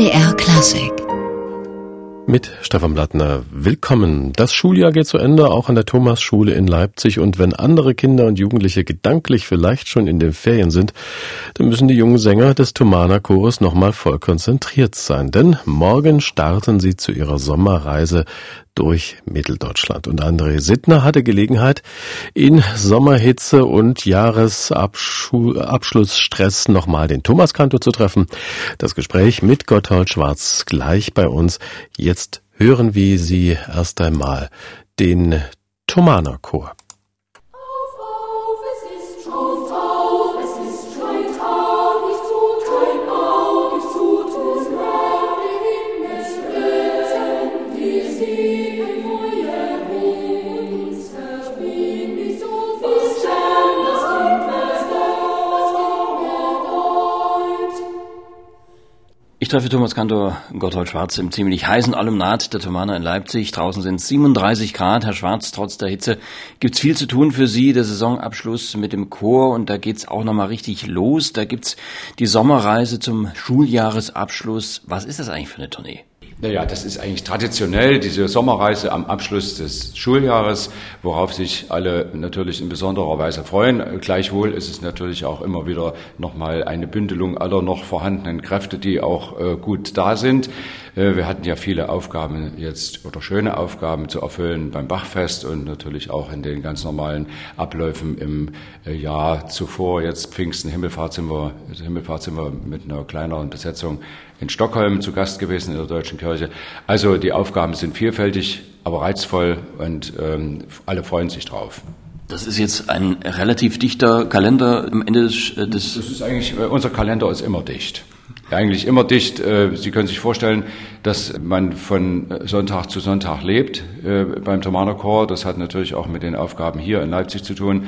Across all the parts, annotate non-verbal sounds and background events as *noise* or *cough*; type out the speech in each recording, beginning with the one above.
NDR Klassik mit Stefan Blattner. Willkommen. Das Schuljahr geht zu Ende, auch an der Thomasschule in Leipzig. Und wenn andere Kinder und Jugendliche gedanklich vielleicht schon in den Ferien sind, dann müssen die jungen Sänger des Thomaner Chores nochmal voll konzentriert sein. Denn morgen starten sie zu ihrer Sommerreise durch Mitteldeutschland. Und André Sittner hatte Gelegenheit, in Sommerhitze und Jahresabschlussstress nochmal den Thomaskantor zu treffen. Das Gespräch mit Gotthold Schwarz gleich bei uns. Jetzt hören wir Sie erst einmal den Thomaner Chor. Treffe Thomas Kantor Gotthold Schwarz im ziemlich heißen Alumnat der Thomaner in Leipzig. Draußen sind 37 Grad. Herr Schwarz, trotz der Hitze gibt's viel zu tun für Sie. Der Saisonabschluss mit dem Chor und da geht's auch nochmal richtig los. Da gibt's die Sommerreise zum Schuljahresabschluss. Was ist das eigentlich für eine Tournee? Naja, das ist eigentlich traditionell diese Sommerreise am Abschluss des Schuljahres, worauf sich alle natürlich in besonderer Weise freuen. Gleichwohl ist es natürlich auch immer wieder nochmal eine Bündelung aller noch vorhandenen Kräfte, die auch äh, gut da sind. Äh, wir hatten ja viele Aufgaben jetzt oder schöne Aufgaben zu erfüllen beim Bachfest und natürlich auch in den ganz normalen Abläufen im äh, Jahr zuvor. Jetzt Pfingsten, Himmelfahrt sind wir, Himmelfahrt sind wir mit einer kleineren Besetzung in Stockholm zu Gast gewesen in der Deutschen Kirche. Also die Aufgaben sind vielfältig, aber reizvoll und ähm, alle freuen sich drauf. Das ist jetzt ein relativ dichter Kalender am Ende des, äh, des Das ist eigentlich, unser Kalender ist immer dicht. Eigentlich immer dicht. Äh, Sie können sich vorstellen, dass man von Sonntag zu Sonntag lebt beim Thomaner Chor. Das hat natürlich auch mit den Aufgaben hier in Leipzig zu tun.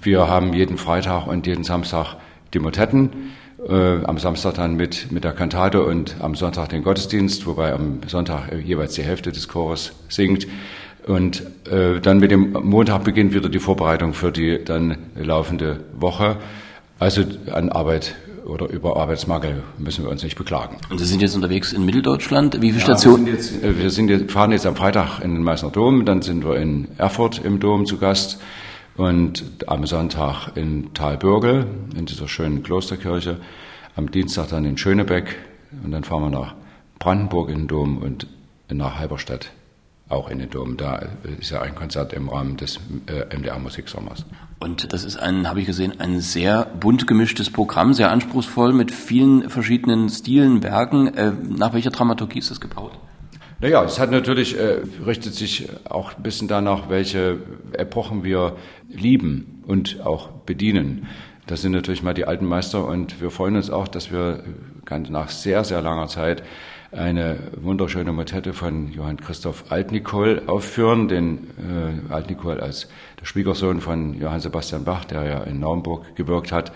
Wir haben jeden Freitag und jeden Samstag die Motetten äh, am Samstag dann mit, mit der Kantate und am Sonntag den Gottesdienst, wobei am Sonntag jeweils die Hälfte des Chores singt. Und äh, dann mit dem Montag beginnt wieder die Vorbereitung für die dann laufende Woche. Also an Arbeit oder über Arbeitsmangel müssen wir uns nicht beklagen. Und Sie sind jetzt unterwegs in Mitteldeutschland. Wie viele ja, Stationen? Wir, sind jetzt, äh, wir sind jetzt, fahren jetzt am Freitag in den Meißner Dom, dann sind wir in Erfurt im Dom zu Gast und am Sonntag in Talbürgel, in dieser schönen Klosterkirche, am Dienstag dann in Schönebeck und dann fahren wir nach Brandenburg in den Dom und nach Halberstadt auch in den Dom. Da ist ja ein Konzert im Rahmen des äh, MDR Musiksommers. Und das ist ein, habe ich gesehen, ein sehr bunt gemischtes Programm, sehr anspruchsvoll mit vielen verschiedenen Stilen, Werken. Äh, nach welcher Dramaturgie ist das gebaut? Naja, es hat natürlich, äh, richtet sich auch ein bisschen danach, welche Epochen wir lieben und auch bedienen. Das sind natürlich mal die alten Meister und wir freuen uns auch, dass wir nach sehr, sehr langer Zeit eine wunderschöne Motette von Johann Christoph Altnikol aufführen, den äh, Altnikol als der Schwiegersohn von Johann Sebastian Bach, der ja in Naumburg gewirkt hat.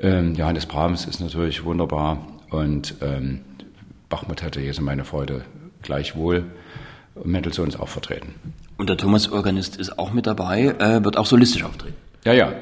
Ähm, Johannes Brahms ist natürlich wunderbar und ähm, Bach-Motette, Jesu meine Freude, gleichwohl Mendelssohn auch vertreten. Und der Thomas-Organist ist auch mit dabei, äh, wird auch solistisch auftreten. Ja, ja.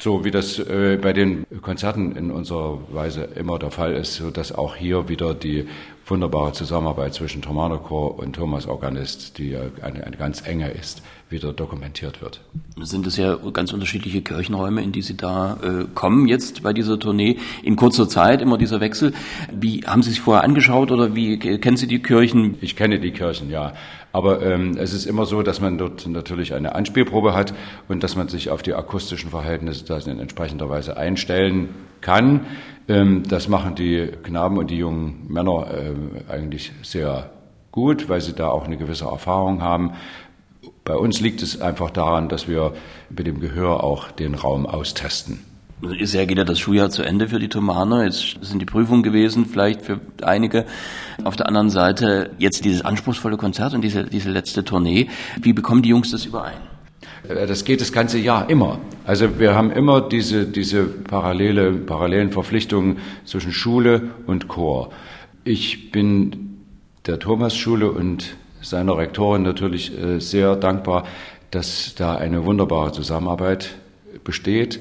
So wie das äh, bei den Konzerten in unserer Weise immer der Fall ist, so dass auch hier wieder die wunderbare Zusammenarbeit zwischen Thomaner Chor und Thomas Organist, die eine, eine ganz enge ist, wieder dokumentiert wird. Sind es ja ganz unterschiedliche Kirchenräume, in die Sie da äh, kommen jetzt bei dieser Tournee in kurzer Zeit, immer dieser Wechsel. Wie haben Sie sich vorher angeschaut oder wie kennen Sie die Kirchen? Ich kenne die Kirchen, ja. Aber ähm, es ist immer so, dass man dort natürlich eine Anspielprobe hat und dass man sich auf die akustischen Verhältnisse das in entsprechender Weise einstellen kann. Ähm, das machen die Knaben und die jungen Männer äh, eigentlich sehr gut, weil sie da auch eine gewisse Erfahrung haben. Bei uns liegt es einfach daran, dass wir mit dem Gehör auch den Raum austesten. Ist ja geht ja das Schuljahr zu Ende für die Thomaner. Jetzt sind die Prüfungen gewesen, vielleicht für einige. Auf der anderen Seite jetzt dieses anspruchsvolle Konzert und diese, diese letzte Tournee. Wie bekommen die Jungs das überein? Äh, das geht das ganze Jahr immer. Also wir haben immer diese, diese parallele, parallelen Verpflichtungen zwischen Schule und Chor. Ich bin der Thomas-Schule und seiner Rektorin natürlich äh, sehr dankbar, dass da eine wunderbare Zusammenarbeit besteht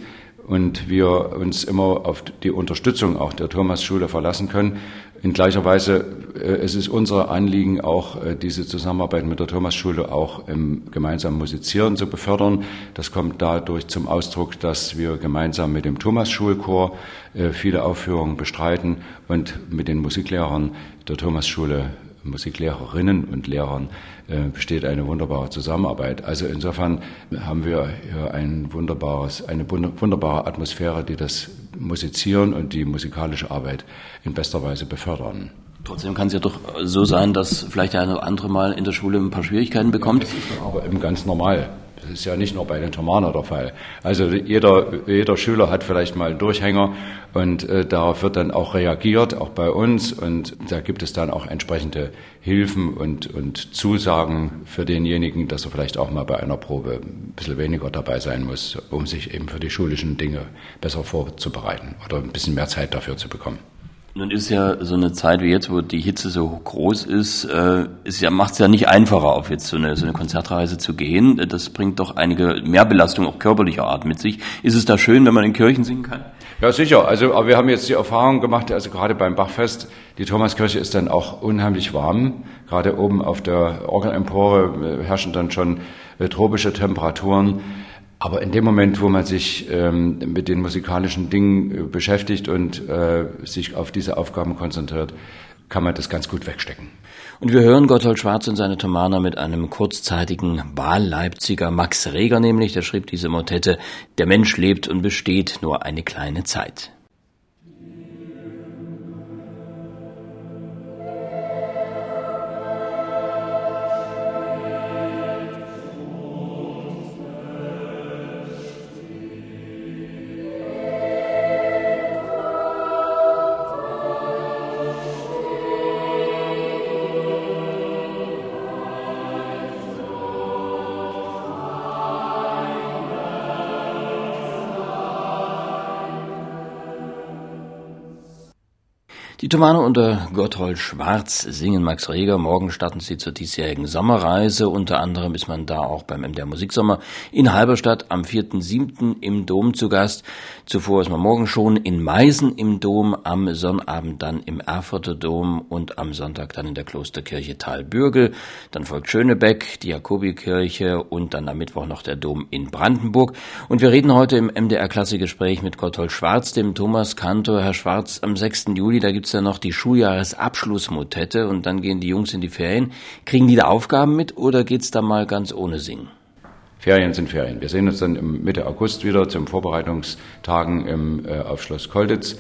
und wir uns immer auf die Unterstützung auch der Thomas-Schule verlassen können. In gleicher Weise äh, es ist unser Anliegen, auch äh, diese Zusammenarbeit mit der Thomas-Schule auch im gemeinsamen Musizieren zu befördern. Das kommt dadurch zum Ausdruck, dass wir gemeinsam mit dem Thomas-Schulchor äh, viele Aufführungen bestreiten und mit den Musiklehrern der Thomas-Schule Musiklehrerinnen und Lehrern äh, besteht eine wunderbare Zusammenarbeit. Also insofern haben wir hier ein wunderbares, eine wunderbare Atmosphäre, die das Musizieren und die musikalische Arbeit in bester Weise befördern. Trotzdem kann es ja doch so sein, dass vielleicht der eine oder andere mal in der Schule ein paar Schwierigkeiten bekommt. Ja, das ist aber eben ganz normal. Das ist ja nicht nur bei den Thomaner der Fall. Also jeder, jeder Schüler hat vielleicht mal einen Durchhänger und äh, darauf wird dann auch reagiert, auch bei uns. Und da gibt es dann auch entsprechende Hilfen und, und Zusagen für denjenigen, dass er vielleicht auch mal bei einer Probe ein bisschen weniger dabei sein muss, um sich eben für die schulischen Dinge besser vorzubereiten oder ein bisschen mehr Zeit dafür zu bekommen. Nun ist ja so eine Zeit wie jetzt, wo die Hitze so groß ist, äh, ist ja, macht es ja nicht einfacher, auf jetzt so eine, so eine Konzertreise zu gehen. Das bringt doch einige Mehrbelastung auch körperlicher Art mit sich. Ist es da schön, wenn man in Kirchen singen kann? Ja, sicher. Also, aber wir haben jetzt die Erfahrung gemacht, also gerade beim Bachfest, die Thomaskirche ist dann auch unheimlich warm. Gerade oben auf der Orgelempore äh, herrschen dann schon äh, tropische Temperaturen. Aber in dem Moment, wo man sich ähm, mit den musikalischen Dingen äh, beschäftigt und äh, sich auf diese Aufgaben konzentriert, kann man das ganz gut wegstecken. Und wir hören Gotthold Schwarz in seine Thomaner mit einem kurzzeitigen Wahlleipziger Max Reger nämlich, der schrieb diese Motette, der Mensch lebt und besteht nur eine kleine Zeit. Die Tomane unter Gotthold Schwarz singen Max Reger. Morgen starten sie zur diesjährigen Sommerreise. Unter anderem ist man da auch beim MDR Musiksommer in Halberstadt am 4.7. im Dom zu Gast. Zuvor ist man morgen schon in Meisen im Dom, am Sonnabend dann im Erfurter Dom und am Sonntag dann in der Klosterkirche Talbürgel. Dann folgt Schönebeck, die Jakobikirche und dann am Mittwoch noch der Dom in Brandenburg. Und wir reden heute im MDR Klassikgespräch mit Gotthold Schwarz, dem Thomas Kantor. Herr Schwarz, am 6. Juli, da gibt's gibt's ja noch die Schuljahresabschlussmotette und dann gehen die Jungs in die Ferien. Kriegen die da Aufgaben mit oder geht's da mal ganz ohne Singen? Ferien sind Ferien. Wir sehen uns dann Mitte August wieder zum Vorbereitungstagen im, äh, auf Schloss Kolditz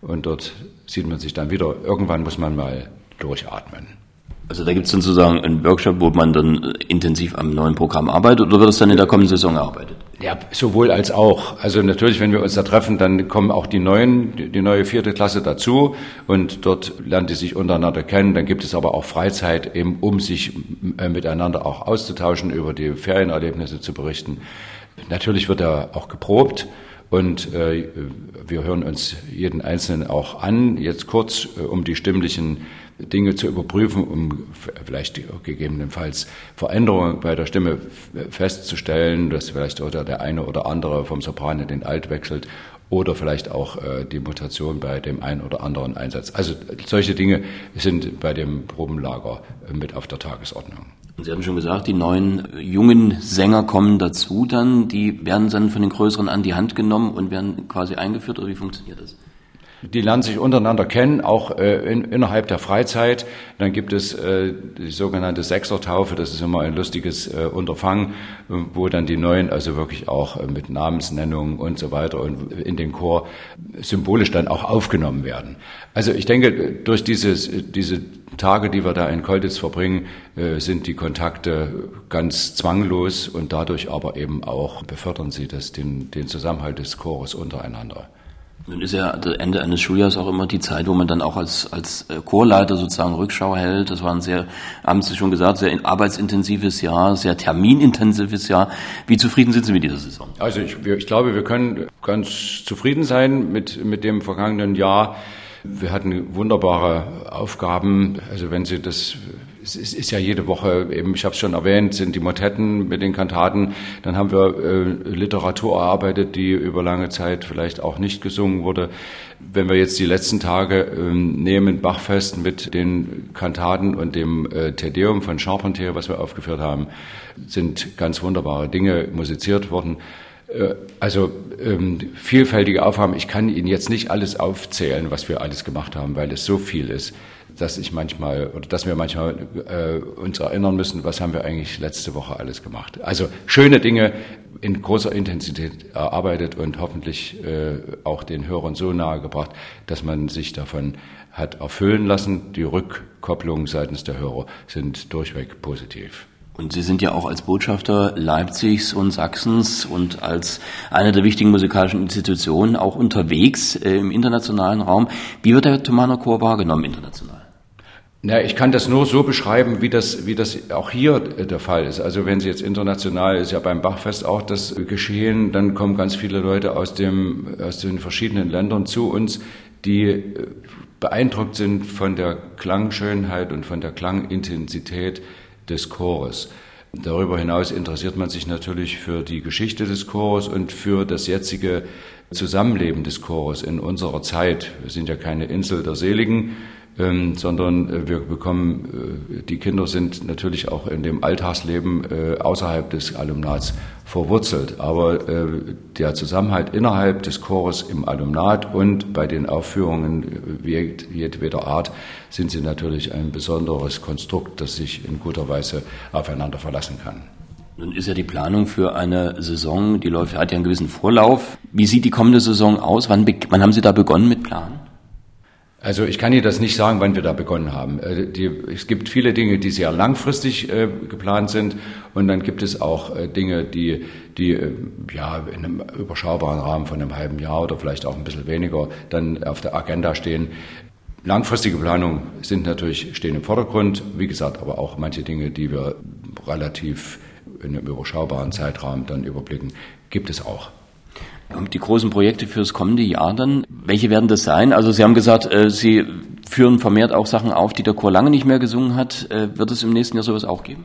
und dort sieht man sich dann wieder. Irgendwann muss man mal durchatmen. Also da gibt es dann sozusagen einen Workshop, wo man dann intensiv am neuen Programm arbeitet oder wird es dann in der kommenden Saison erarbeitet? Ja, sowohl als auch. Also natürlich, wenn wir uns da treffen, dann kommen auch die neuen, die, neue vierte Klasse dazu und dort lernen die sich untereinander kennen. Dann gibt es aber auch Freizeit, eben um sich äh, miteinander auch auszutauschen, über die Ferienerlebnisse zu berichten. Natürlich wird da auch geprobt. Und äh, wir hören uns jeden Einzelnen auch an, jetzt kurz, äh, um die stimmlichen Dinge zu überprüfen, um vielleicht gegebenenfalls Veränderungen bei der Stimme festzustellen, dass vielleicht oder der eine oder andere vom Sopran in den Alt wechselt oder vielleicht auch äh, die Mutation bei dem einen oder anderen Einsatz. Also solche Dinge sind bei dem Probenlager äh, mit auf der Tagesordnung. Sie haben schon gesagt, die neuen jungen Sänger kommen dazu dann, die werden dann von den größeren an die Hand genommen und werden quasi eingeführt oder wie funktioniert das? Die lernen sich untereinander kennen, auch äh, in, innerhalb der Freizeit. Dann gibt es äh, die sogenannte Sechsertaufe, das ist immer ein lustiges äh, Unterfangen, wo dann die Neuen also wirklich auch äh, mit Namensnennung und so weiter und in den Chor symbolisch dann auch aufgenommen werden. Also ich denke, durch dieses, diese Tage, die wir da in Kolditz verbringen, äh, sind die Kontakte ganz zwanglos und dadurch aber eben auch befördern sie das, den, den Zusammenhalt des Chores untereinander. Nun ist ja das Ende eines Schuljahres auch immer die Zeit, wo man dann auch als, als äh, Chorleiter sozusagen Rückschau hält. Das war ein sehr, haben Sie schon gesagt, sehr arbeitsintensives Jahr, sehr terminintensives Jahr. Wie zufrieden sind Sie mit dieser Saison? Also ich, ich glaube, wir können ganz zufrieden sein mit, mit dem vergangenen Jahr. Wir hatten wunderbare Aufgaben. Also wenn Sie das es ist ja jede Woche, eben, ich habe es schon erwähnt, sind die Motetten mit den Kantaten. Dann haben wir äh, Literatur erarbeitet, die über lange Zeit vielleicht auch nicht gesungen wurde. Wenn wir jetzt die letzten Tage ähm, nehmen, Bachfest mit den Kantaten und dem äh, Tedeum von Charpentier, was wir aufgeführt haben, sind ganz wunderbare Dinge musiziert worden. Äh, also ähm, vielfältige Aufgaben. Ich kann Ihnen jetzt nicht alles aufzählen, was wir alles gemacht haben, weil es so viel ist dass ich manchmal oder dass wir manchmal äh, uns erinnern müssen, was haben wir eigentlich letzte Woche alles gemacht. Also schöne Dinge in großer Intensität erarbeitet und hoffentlich äh, auch den Hörern so nahe gebracht, dass man sich davon hat erfüllen lassen. Die Rückkopplungen seitens der Hörer sind durchweg positiv. Und Sie sind ja auch als Botschafter Leipzigs und Sachsens und als eine der wichtigen musikalischen Institutionen auch unterwegs äh, im internationalen Raum. Wie wird der Thomaner Chor wahrgenommen international? Na, ich kann das nur so beschreiben, wie das, wie das auch hier der Fall ist. Also wenn Sie jetzt international, ist ja beim Bachfest auch das geschehen, dann kommen ganz viele Leute aus, dem, aus den verschiedenen Ländern zu uns, die äh, beeindruckt sind von der Klangschönheit und von der Klangintensität des Chores. Darüber hinaus interessiert man sich natürlich für die Geschichte des Chores und für das jetzige Zusammenleben des Chores in unserer Zeit. Wir sind ja keine Insel der Seligen, ähm, sondern äh, wir bekommen, äh, die Kinder sind natürlich auch in dem Alltagsleben äh, außerhalb des Alumnats verwurzelt. Aber äh, der Zusammenhalt innerhalb des Chores im Alumnat und bei den Aufführungen äh, jedweder Art sind sie natürlich ein besonderes Konstrukt, das sich in guter Weise aufeinander verlassen kann. Nun ist ja die Planung für eine Saison, die läuft, hat ja einen gewissen Vorlauf. Wie sieht die kommende Saison aus? Wann, wann haben Sie da begonnen mit Planen? Also ich kann Ihnen das nicht sagen, wann wir da begonnen haben. Äh, die, es gibt viele Dinge, die sehr langfristig äh, geplant sind und dann gibt es auch äh, Dinge, die, die äh, ja in einem überschaubaren Rahmen von einem halben Jahr oder vielleicht auch ein bisschen weniger dann auf der Agenda stehen. Langfristige Planungen sind natürlich stehen im Vordergrund, wie gesagt, aber auch manche Dinge, die wir relativ in einem überschaubaren Zeitrahmen dann überblicken, gibt es auch. Die großen Projekte fürs kommende Jahr dann, welche werden das sein? Also Sie haben gesagt, äh, Sie führen vermehrt auch Sachen auf, die der Chor lange nicht mehr gesungen hat. Äh, wird es im nächsten Jahr sowas auch geben?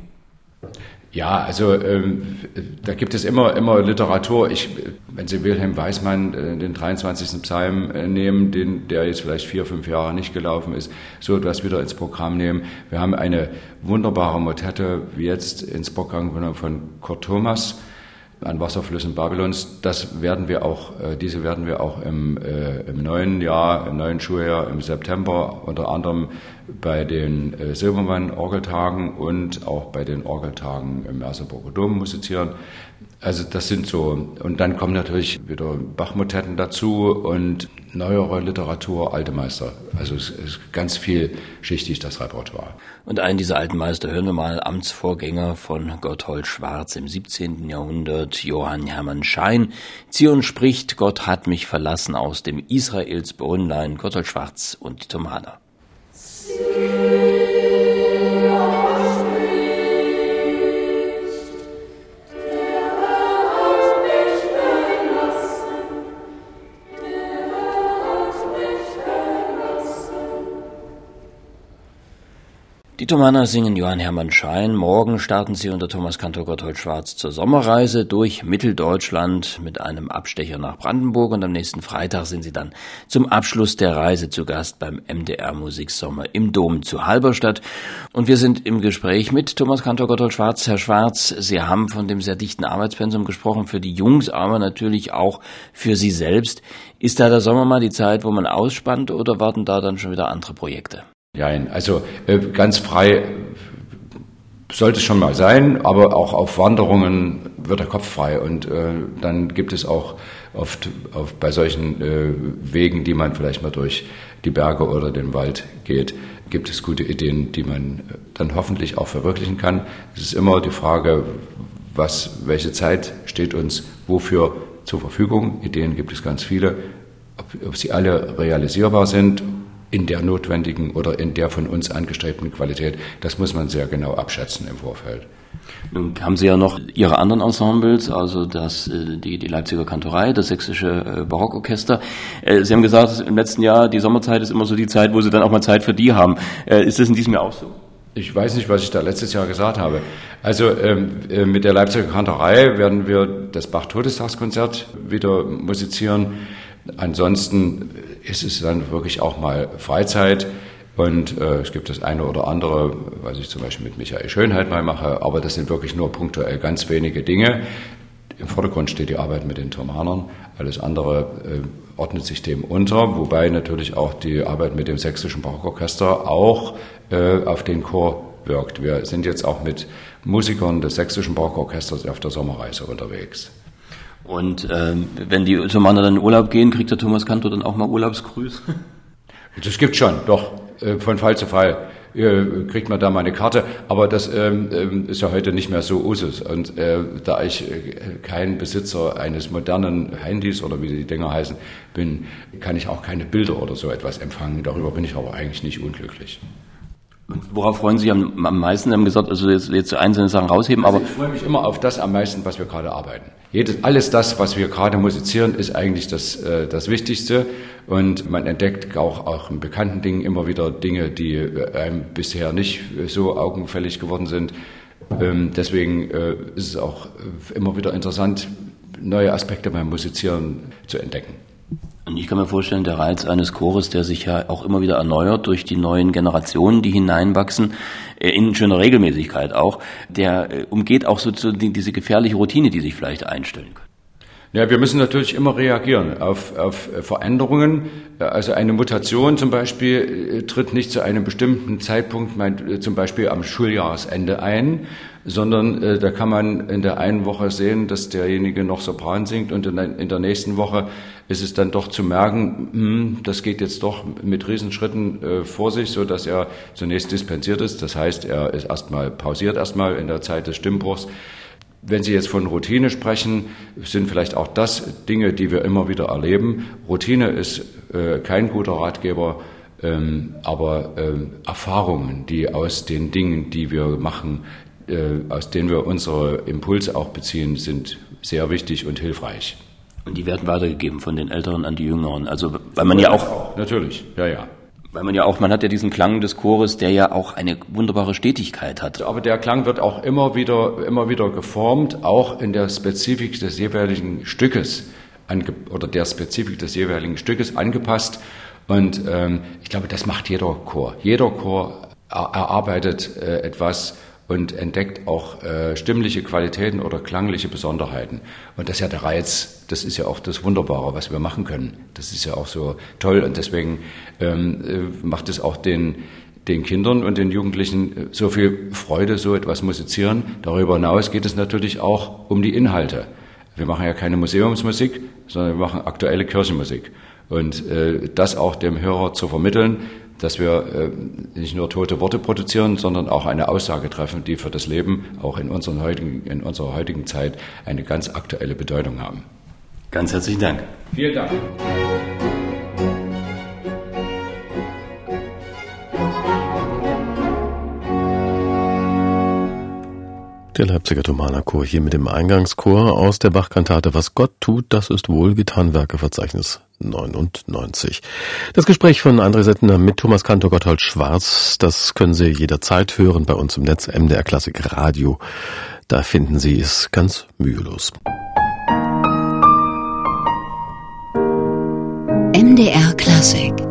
Ja, also ähm, da gibt es immer immer Literatur. Ich, wenn Sie Wilhelm Weismann äh, den 23. Psalm äh, nehmen, den der jetzt vielleicht vier fünf Jahre nicht gelaufen ist, so etwas wieder ins Programm nehmen. Wir haben eine wunderbare Motette jetzt ins Programm genommen von Kurt Thomas an Wasserflüssen Babylons. Das werden wir auch, äh, diese werden wir auch im, äh, im neuen Jahr, im neuen Schuljahr, im September unter anderem bei den äh, Silbermann Orgeltagen und auch bei den Orgeltagen im Merseburger Dom musizieren. Also das sind so, und dann kommen natürlich wieder Bachmotetten dazu und neuere Literatur, alte Meister. Also es ist ganz vielschichtig das Repertoire. Und einen dieser alten Meister hören wir mal, Amtsvorgänger von Gotthold Schwarz im 17. Jahrhundert, Johann Hermann Schein. Zion spricht, Gott hat mich verlassen aus dem Israels Brünnlein, Gotthold Schwarz und die Tomana. Die Thomaner singen Johann Hermann Schein. Morgen starten sie unter Thomas Kantor Gotthold Schwarz zur Sommerreise durch Mitteldeutschland mit einem Abstecher nach Brandenburg und am nächsten Freitag sind sie dann zum Abschluss der Reise zu Gast beim MDR Musiksommer im Dom zu Halberstadt. Und wir sind im Gespräch mit Thomas Kantor Gotthold Schwarz. Herr Schwarz, Sie haben von dem sehr dichten Arbeitspensum gesprochen, für die Jungs, aber natürlich auch für Sie selbst. Ist da der Sommer mal die Zeit, wo man ausspannt oder warten da dann schon wieder andere Projekte? Nein, also äh, ganz frei sollte es schon mal sein, aber auch auf Wanderungen wird der Kopf frei und äh, dann gibt es auch oft auf, bei solchen äh, Wegen, die man vielleicht mal durch die Berge oder den Wald geht, gibt es gute Ideen, die man äh, dann hoffentlich auch verwirklichen kann. Es ist immer die Frage, was, welche Zeit steht uns wofür zur Verfügung. Ideen gibt es ganz viele. Ob, ob sie alle realisierbar sind in der notwendigen oder in der von uns angestrebten Qualität. Das muss man sehr genau abschätzen im Vorfeld. Nun haben Sie ja noch Ihre anderen Ensembles, also das, äh, die, die Leipziger Kantorei, das Sächsische äh, Barockorchester. Äh, Sie haben gesagt, im letzten Jahr, die Sommerzeit ist immer so die Zeit, wo Sie dann auch mal Zeit für die haben. Ist das in diesem Jahr auch so? Ich weiß nicht, was ich da letztes Jahr gesagt habe. Also ähm, äh, mit der Leipziger Kantorei werden wir das Bach-Todestagskonzert wieder musizieren. Ansonsten ist es dann wirklich auch mal Freizeit. Und äh, es gibt das eine oder andere, was ich zum Beispiel mit Michael Schönheit mal mache, aber das sind wirklich nur punktuell ganz wenige Dinge. Im Vordergrund steht die Arbeit mit den Thomanern. Alles andere äh, ordnet sich dem unter, wobei natürlich auch die Arbeit mit dem sächsischen Barockorchester auch äh, auf den Chor wirkt. Wir sind jetzt auch mit Musikern des sächsischen Barockorchesters auf der Sommerreise unterwegs. Und ähm, wenn die Thomaner dann in Urlaub gehen, kriegt der Thomas Kantor dann auch mal Urlaubsgrüße? *laughs* Das gibt schon, doch, äh, von Fall zu Fall äh, kriegt man da mal eine Karte, aber das ähm, ähm, ist ja heute nicht mehr so Usus. Und äh, da ich äh, kein Besitzer eines modernen Handys oder wie die Dinger heißen bin, kann ich auch keine Bilder oder so etwas empfangen. Darüber bin ich aber eigentlich nicht unglücklich. Worauf freuen Sie sich am, am meisten? Sie haben gesagt, also jetzt, jetzt einzelne Sachen rausheben, also aber. Ich freue mich immer auf das am meisten, was wir gerade arbeiten. Jedes, alles das, was wir gerade musizieren, ist eigentlich das, äh, das Wichtigste. Und man entdeckt auch, auch in bekannten Dingen immer wieder Dinge, die äh, einem bisher nicht so augenfällig geworden sind. Ähm, deswegen äh, ist es auch äh, immer wieder interessant, neue Aspekte beim Musizieren zu entdecken. Und ich kann mir vorstellen, der Reiz eines Chores, der sich ja auch immer wieder erneuert durch die neuen Generationen, die hineinwachsen, äh, in schöner Regelmäßigkeit auch, der äh, umgeht auch so diese gefährliche Routine, die sich vielleicht einstellen kann. Ja, wir müssen natürlich immer reagieren auf, auf Veränderungen. Also eine Mutation zum Beispiel äh, tritt nicht zu einem bestimmten Zeitpunkt, zum Beispiel am Schuljahresende ein, sondern äh, da kann man in der einen Woche sehen, dass derjenige noch Sopran singt und in der, in der nächsten Woche ist es dann doch zu merken, hm, das geht jetzt doch mit Riesenschritten äh, vor sich, so dass er zunächst dispensiert ist. Das heißt, er ist erstmal pausiert erstmal in der Zeit des Stimmbruchs. Wenn Sie jetzt von Routine sprechen, sind vielleicht auch das Dinge, die wir immer wieder erleben. Routine ist äh, kein guter Ratgeber, ähm, aber ähm, Erfahrungen, die aus den Dingen, die wir machen, aus denen wir unsere Impulse auch beziehen, sind sehr wichtig und hilfreich. Und die werden weitergegeben von den Älteren an die Jüngeren. Also weil man ja auch natürlich, ja ja. Weil man ja auch, man hat ja diesen Klang des Chores, der ja auch eine wunderbare Stetigkeit hat. Aber der Klang wird auch immer wieder, immer wieder geformt, auch in der Spezifik des jeweiligen Stückes oder der Spezifik des jeweiligen Stückes angepasst. Und ähm, ich glaube, das macht jeder Chor. Jeder Chor erarbeitet äh, etwas und entdeckt auch äh, stimmliche Qualitäten oder klangliche Besonderheiten. Und das ist ja der Reiz, das ist ja auch das Wunderbare, was wir machen können. Das ist ja auch so toll und deswegen ähm, äh, macht es auch den, den Kindern und den Jugendlichen äh, so viel Freude, so etwas musizieren. Darüber hinaus geht es natürlich auch um die Inhalte. Wir machen ja keine Museumsmusik, sondern wir machen aktuelle Kirchenmusik. Und äh, das auch dem Hörer zu vermitteln, dass wir äh, nicht nur tote Worte produzieren, sondern auch eine Aussage treffen, die für das Leben auch in, unseren heutigen, in unserer heutigen Zeit eine ganz aktuelle Bedeutung haben. Ganz herzlichen Dank. Vielen Dank. Der Leipziger Thomanerchor hier mit dem Eingangschor aus der Bachkantate Was Gott tut, das ist wohlgetan, Werkeverzeichnis 99. Das Gespräch von André Settner mit Thomas Kantor Gotthold Schwarz, das können Sie jederzeit hören bei uns im Netz MDR Klassik Radio. Da finden Sie es ganz mühelos. MDR Klassik